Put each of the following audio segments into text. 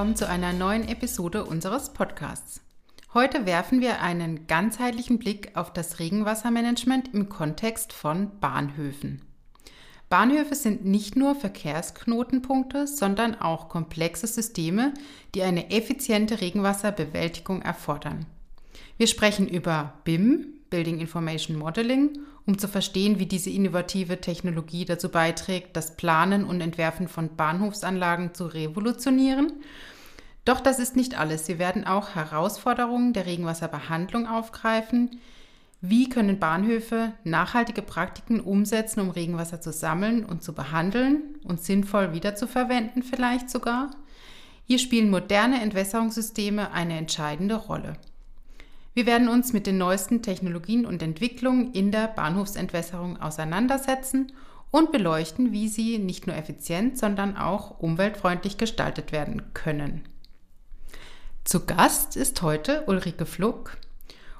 willkommen zu einer neuen Episode unseres Podcasts. Heute werfen wir einen ganzheitlichen Blick auf das Regenwassermanagement im Kontext von Bahnhöfen. Bahnhöfe sind nicht nur Verkehrsknotenpunkte, sondern auch komplexe Systeme, die eine effiziente Regenwasserbewältigung erfordern. Wir sprechen über BIM, Building Information Modeling, um zu verstehen, wie diese innovative Technologie dazu beiträgt, das Planen und Entwerfen von Bahnhofsanlagen zu revolutionieren. Doch das ist nicht alles. Sie werden auch Herausforderungen der Regenwasserbehandlung aufgreifen. Wie können Bahnhöfe nachhaltige Praktiken umsetzen, um Regenwasser zu sammeln und zu behandeln und sinnvoll wiederzuverwenden vielleicht sogar? Hier spielen moderne Entwässerungssysteme eine entscheidende Rolle. Wir werden uns mit den neuesten Technologien und Entwicklungen in der Bahnhofsentwässerung auseinandersetzen und beleuchten, wie sie nicht nur effizient, sondern auch umweltfreundlich gestaltet werden können. Zu Gast ist heute Ulrike Fluck.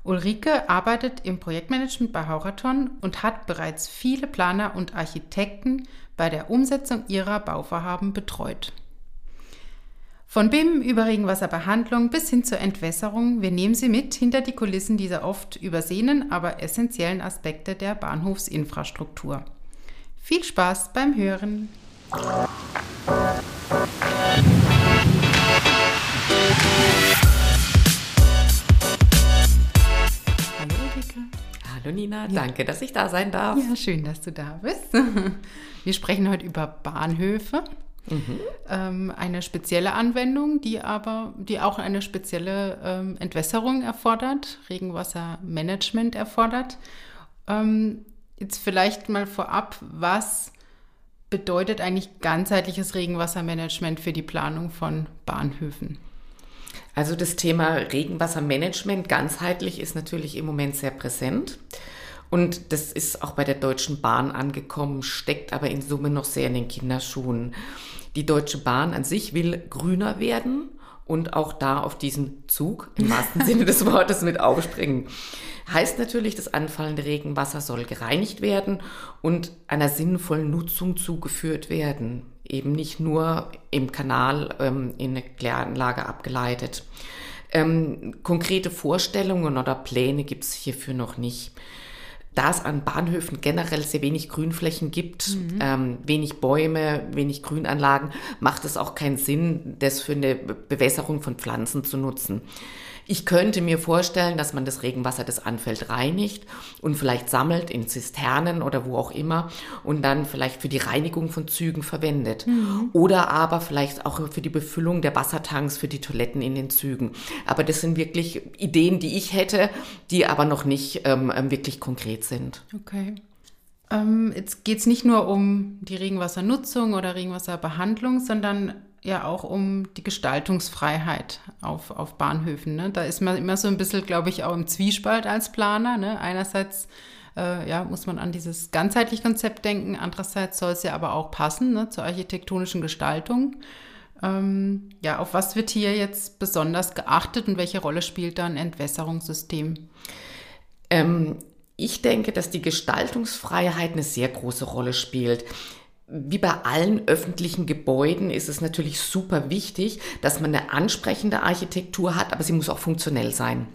Ulrike arbeitet im Projektmanagement bei Hauraton und hat bereits viele Planer und Architekten bei der Umsetzung ihrer Bauvorhaben betreut. Von BIM über Regenwasserbehandlung bis hin zur Entwässerung, wir nehmen Sie mit hinter die Kulissen dieser oft übersehenen, aber essentiellen Aspekte der Bahnhofsinfrastruktur. Viel Spaß beim Hören! Hallo Ulrike. Hallo Nina, ja. danke, dass ich da sein darf. Ja, schön, dass du da bist. Wir sprechen heute über Bahnhöfe. Mhm. Ähm, eine spezielle Anwendung, die aber, die auch eine spezielle ähm, Entwässerung erfordert, Regenwassermanagement erfordert. Ähm, jetzt vielleicht mal vorab, was bedeutet eigentlich ganzheitliches Regenwassermanagement für die Planung von Bahnhöfen? Also das Thema Regenwassermanagement ganzheitlich ist natürlich im Moment sehr präsent. Und das ist auch bei der Deutschen Bahn angekommen, steckt aber in Summe noch sehr in den Kinderschuhen. Die Deutsche Bahn an sich will grüner werden und auch da auf diesen Zug im wahrsten Sinne des Wortes mit aufspringen. Heißt natürlich, das anfallende Regenwasser soll gereinigt werden und einer sinnvollen Nutzung zugeführt werden. Eben nicht nur im Kanal ähm, in eine Kläranlage abgeleitet. Ähm, konkrete Vorstellungen oder Pläne gibt es hierfür noch nicht da es an Bahnhöfen generell sehr wenig Grünflächen gibt, mhm. ähm, wenig Bäume, wenig Grünanlagen, macht es auch keinen Sinn, das für eine Bewässerung von Pflanzen zu nutzen. Ich könnte mir vorstellen, dass man das Regenwasser, das anfällt, reinigt und vielleicht sammelt in Zisternen oder wo auch immer und dann vielleicht für die Reinigung von Zügen verwendet. Mhm. Oder aber vielleicht auch für die Befüllung der Wassertanks für die Toiletten in den Zügen. Aber das sind wirklich Ideen, die ich hätte, die aber noch nicht ähm, ähm wirklich konkret sind. Okay. Ähm, jetzt geht es nicht nur um die Regenwassernutzung oder Regenwasserbehandlung, sondern ja auch um die Gestaltungsfreiheit auf, auf Bahnhöfen. Ne? Da ist man immer so ein bisschen, glaube ich, auch im Zwiespalt als Planer. Ne? Einerseits äh, ja, muss man an dieses ganzheitliche Konzept denken, andererseits soll es ja aber auch passen ne, zur architektonischen Gestaltung. Ähm, ja, auf was wird hier jetzt besonders geachtet und welche Rolle spielt da ein Entwässerungssystem? Ähm, ich denke, dass die Gestaltungsfreiheit eine sehr große Rolle spielt wie bei allen öffentlichen Gebäuden ist es natürlich super wichtig, dass man eine ansprechende Architektur hat, aber sie muss auch funktionell sein.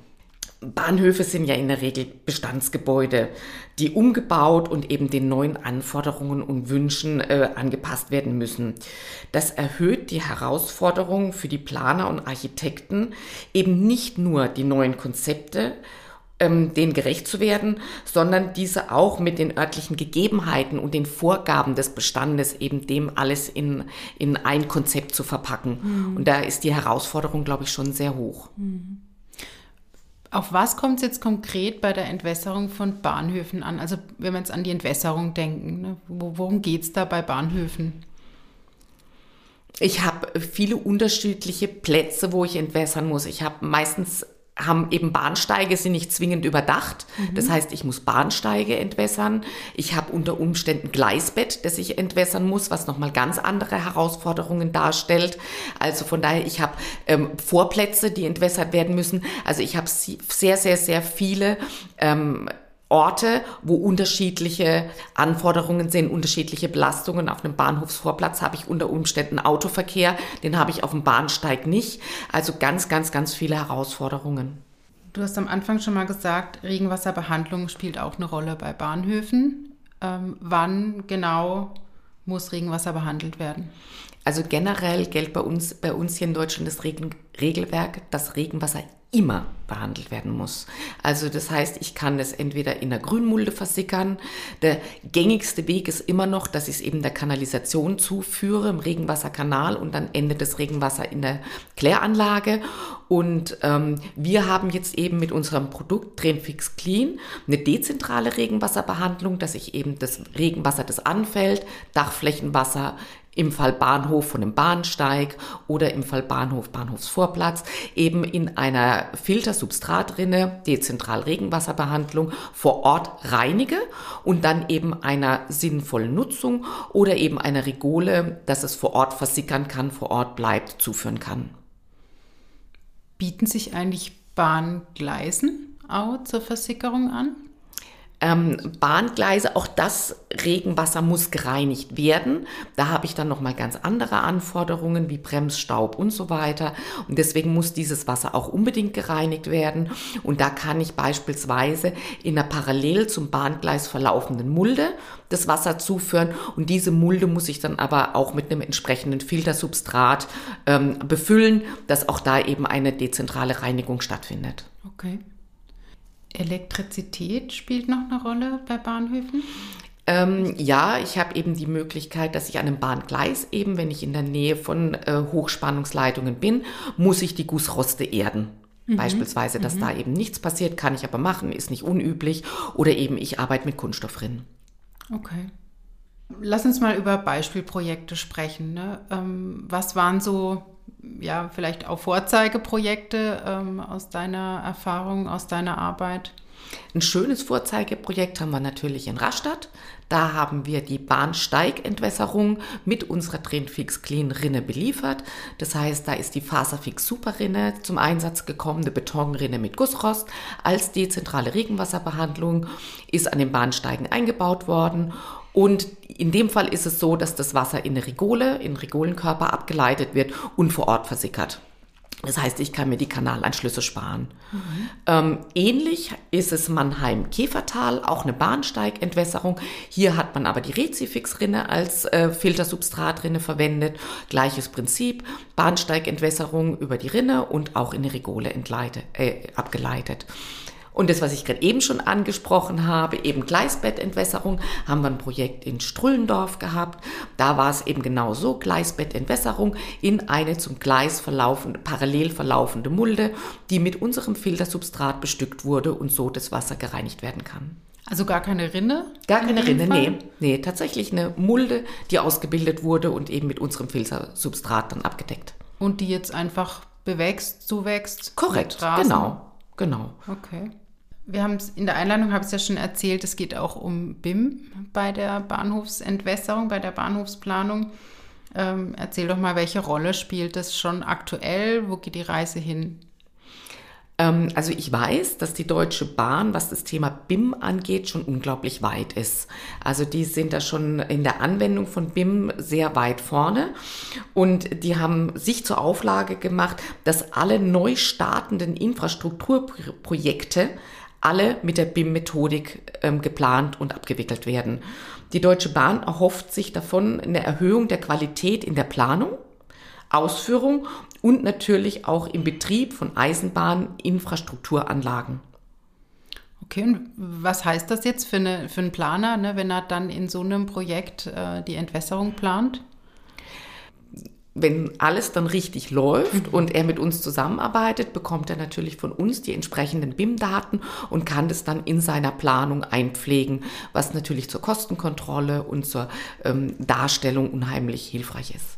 Bahnhöfe sind ja in der Regel Bestandsgebäude, die umgebaut und eben den neuen Anforderungen und Wünschen äh, angepasst werden müssen. Das erhöht die Herausforderungen für die Planer und Architekten, eben nicht nur die neuen Konzepte, ähm, denen gerecht zu werden, sondern diese auch mit den örtlichen Gegebenheiten und den Vorgaben des Bestandes eben dem alles in, in ein Konzept zu verpacken. Mhm. Und da ist die Herausforderung, glaube ich, schon sehr hoch. Mhm. Auf was kommt es jetzt konkret bei der Entwässerung von Bahnhöfen an? Also wenn wir jetzt an die Entwässerung denken, ne? worum geht es da bei Bahnhöfen? Ich habe viele unterschiedliche Plätze, wo ich entwässern muss. Ich habe meistens haben eben Bahnsteige, sind nicht zwingend überdacht. Mhm. Das heißt, ich muss Bahnsteige entwässern. Ich habe unter Umständen Gleisbett, das ich entwässern muss, was nochmal ganz andere Herausforderungen darstellt. Also von daher, ich habe ähm, Vorplätze, die entwässert werden müssen. Also ich habe sehr, sehr, sehr viele ähm, Orte, wo unterschiedliche Anforderungen sind, unterschiedliche Belastungen. Auf einem Bahnhofsvorplatz habe ich unter Umständen Autoverkehr, den habe ich auf dem Bahnsteig nicht. Also ganz, ganz, ganz viele Herausforderungen. Du hast am Anfang schon mal gesagt, Regenwasserbehandlung spielt auch eine Rolle bei Bahnhöfen. Ähm, wann genau muss Regenwasser behandelt werden? Also generell gilt bei uns, bei uns hier in Deutschland das Regen, Regelwerk, dass Regenwasser immer behandelt werden muss. Also das heißt, ich kann es entweder in der Grünmulde versickern. Der gängigste Weg ist immer noch, dass ich es eben der Kanalisation zuführe, im Regenwasserkanal und dann endet das Regenwasser in der Kläranlage. Und ähm, wir haben jetzt eben mit unserem Produkt Trainfix Clean eine dezentrale Regenwasserbehandlung, dass ich eben das Regenwasser, das anfällt, Dachflächenwasser im Fall Bahnhof von einem Bahnsteig oder im Fall Bahnhof, Bahnhofsvorplatz, eben in einer Filtersubstratrinne, dezentral Regenwasserbehandlung vor Ort reinige und dann eben einer sinnvollen Nutzung oder eben einer Rigole, dass es vor Ort versickern kann, vor Ort bleibt, zuführen kann. Bieten sich eigentlich Bahngleisen auch zur Versickerung an? Ähm, Bahngleise, auch das Regenwasser muss gereinigt werden. Da habe ich dann nochmal ganz andere Anforderungen wie Bremsstaub und so weiter. Und deswegen muss dieses Wasser auch unbedingt gereinigt werden. Und da kann ich beispielsweise in einer parallel zum Bahngleis verlaufenden Mulde das Wasser zuführen. Und diese Mulde muss ich dann aber auch mit einem entsprechenden Filtersubstrat ähm, befüllen, dass auch da eben eine dezentrale Reinigung stattfindet. Okay. Elektrizität spielt noch eine Rolle bei Bahnhöfen? Ähm, ja, ich habe eben die Möglichkeit, dass ich an einem Bahngleis eben, wenn ich in der Nähe von äh, Hochspannungsleitungen bin, muss ich die Gussroste erden. Mhm. Beispielsweise, dass mhm. da eben nichts passiert, kann ich aber machen, ist nicht unüblich. Oder eben ich arbeite mit Kunststoffrinnen. Okay. Lass uns mal über Beispielprojekte sprechen. Ne? Ähm, was waren so ja, vielleicht auch Vorzeigeprojekte ähm, aus deiner Erfahrung, aus deiner Arbeit? Ein schönes Vorzeigeprojekt haben wir natürlich in Rastatt. Da haben wir die Bahnsteigentwässerung mit unserer Trendfix Clean Rinne beliefert. Das heißt, da ist die Faserfix Super Rinne zum Einsatz gekommen, eine Betonrinne mit Gussrost als dezentrale Regenwasserbehandlung ist an den Bahnsteigen eingebaut worden und in dem Fall ist es so, dass das Wasser in eine Rigole, in Rigolenkörper abgeleitet wird und vor Ort versickert. Das heißt, ich kann mir die Kanalanschlüsse sparen. Mhm. Ähm, ähnlich ist es Mannheim-Käfertal, auch eine Bahnsteigentwässerung. Hier hat man aber die Rezifix-Rinne als äh, Filtersubstratrinne verwendet. Gleiches Prinzip, Bahnsteigentwässerung über die Rinne und auch in die Rigole entleite, äh, abgeleitet. Und das, was ich gerade eben schon angesprochen habe, eben Gleisbettentwässerung, haben wir ein Projekt in Strullendorf gehabt. Da war es eben genau so, Gleisbettentwässerung in eine zum Gleis verlaufende, parallel verlaufende Mulde, die mit unserem Filtersubstrat bestückt wurde und so das Wasser gereinigt werden kann. Also gar keine Rinne? Gar keine Rinne, Fall? nee. Nee, tatsächlich eine Mulde, die ausgebildet wurde und eben mit unserem Filtersubstrat dann abgedeckt. Und die jetzt einfach bewächst, zuwächst? Korrekt, genau, genau. Okay. Wir haben es in der Einladung, habe ich es ja schon erzählt, es geht auch um BIM bei der Bahnhofsentwässerung, bei der Bahnhofsplanung. Ähm, erzähl doch mal, welche Rolle spielt das schon aktuell? Wo geht die Reise hin? Ähm, also ich weiß, dass die Deutsche Bahn, was das Thema BIM angeht, schon unglaublich weit ist. Also die sind da schon in der Anwendung von BIM sehr weit vorne und die haben sich zur Auflage gemacht, dass alle neu startenden Infrastrukturprojekte alle mit der BIM-Methodik ähm, geplant und abgewickelt werden. Die Deutsche Bahn erhofft sich davon eine Erhöhung der Qualität in der Planung, Ausführung und natürlich auch im Betrieb von Eisenbahninfrastrukturanlagen. Okay, und was heißt das jetzt für, eine, für einen Planer, ne, wenn er dann in so einem Projekt äh, die Entwässerung plant? Wenn alles dann richtig läuft und er mit uns zusammenarbeitet, bekommt er natürlich von uns die entsprechenden BIM-Daten und kann das dann in seiner Planung einpflegen, was natürlich zur Kostenkontrolle und zur ähm, Darstellung unheimlich hilfreich ist.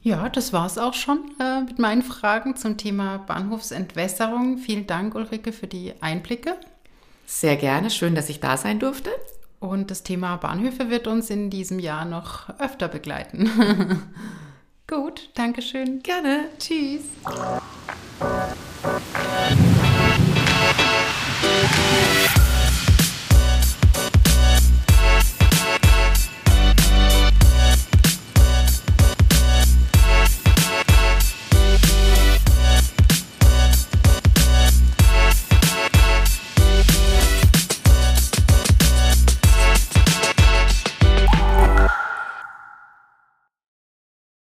Ja, das war es auch schon äh, mit meinen Fragen zum Thema Bahnhofsentwässerung. Vielen Dank, Ulrike, für die Einblicke. Sehr gerne, schön, dass ich da sein durfte. Und das Thema Bahnhöfe wird uns in diesem Jahr noch öfter begleiten. Gut, danke schön. Gerne. Tschüss.